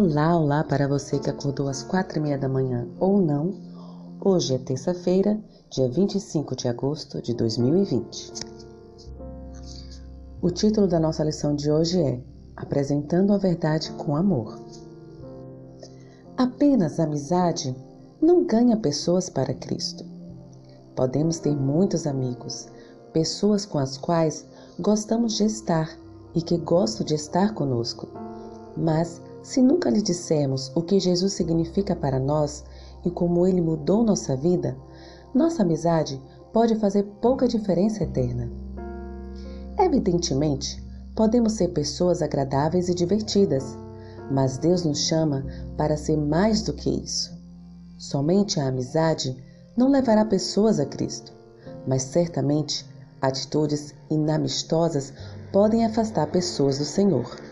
Olá, olá para você que acordou às quatro e meia da manhã ou não. Hoje é terça-feira, dia 25 de agosto de 2020. O título da nossa lição de hoje é Apresentando a Verdade com Amor. Apenas amizade não ganha pessoas para Cristo. Podemos ter muitos amigos, pessoas com as quais gostamos de estar e que gostam de estar conosco, mas se nunca lhe dissermos o que Jesus significa para nós e como ele mudou nossa vida, nossa amizade pode fazer pouca diferença eterna. Evidentemente, podemos ser pessoas agradáveis e divertidas, mas Deus nos chama para ser mais do que isso. Somente a amizade não levará pessoas a Cristo, mas certamente atitudes inamistosas podem afastar pessoas do Senhor.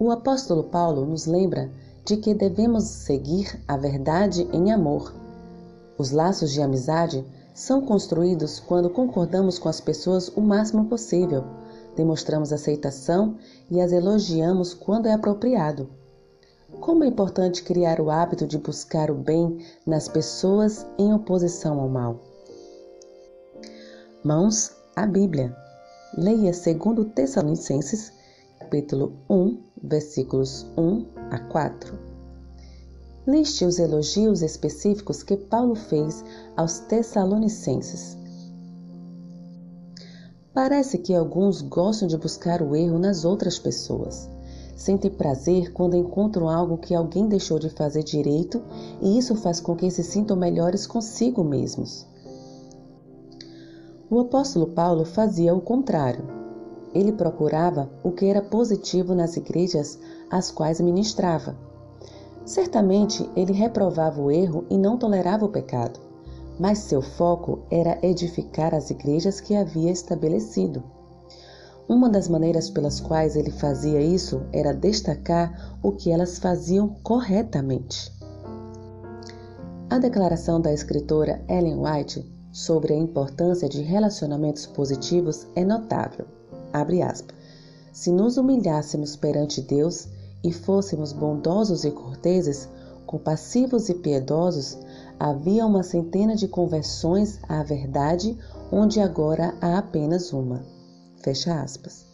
O apóstolo Paulo nos lembra de que devemos seguir a verdade em amor. Os laços de amizade são construídos quando concordamos com as pessoas o máximo possível, demonstramos aceitação e as elogiamos quando é apropriado. Como é importante criar o hábito de buscar o bem nas pessoas em oposição ao mal. Mãos à Bíblia. Leia segundo Tessalonicenses capítulo 1, versículos 1 a 4. Liste os elogios específicos que Paulo fez aos Tessalonicenses. Parece que alguns gostam de buscar o erro nas outras pessoas. Sentem prazer quando encontram algo que alguém deixou de fazer direito e isso faz com que se sintam melhores consigo mesmos. O apóstolo Paulo fazia o contrário ele procurava o que era positivo nas igrejas às quais ministrava. Certamente ele reprovava o erro e não tolerava o pecado, mas seu foco era edificar as igrejas que havia estabelecido. Uma das maneiras pelas quais ele fazia isso era destacar o que elas faziam corretamente. A declaração da escritora Ellen White sobre a importância de relacionamentos positivos é notável. Se nos humilhássemos perante Deus e fôssemos bondosos e corteses, compassivos e piedosos, havia uma centena de conversões à verdade, onde agora há apenas uma. Fecha aspas.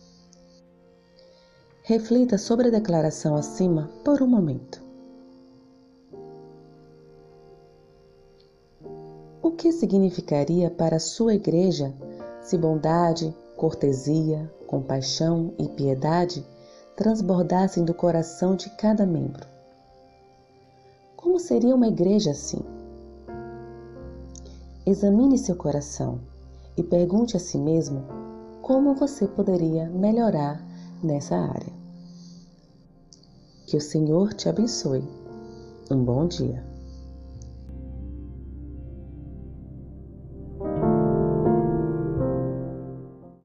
Reflita sobre a declaração acima por um momento. O que significaria para a sua igreja se bondade, cortesia, compaixão e piedade transbordassem do coração de cada membro. Como seria uma igreja assim? Examine seu coração e pergunte a si mesmo como você poderia melhorar nessa área. Que o Senhor te abençoe. Um bom dia.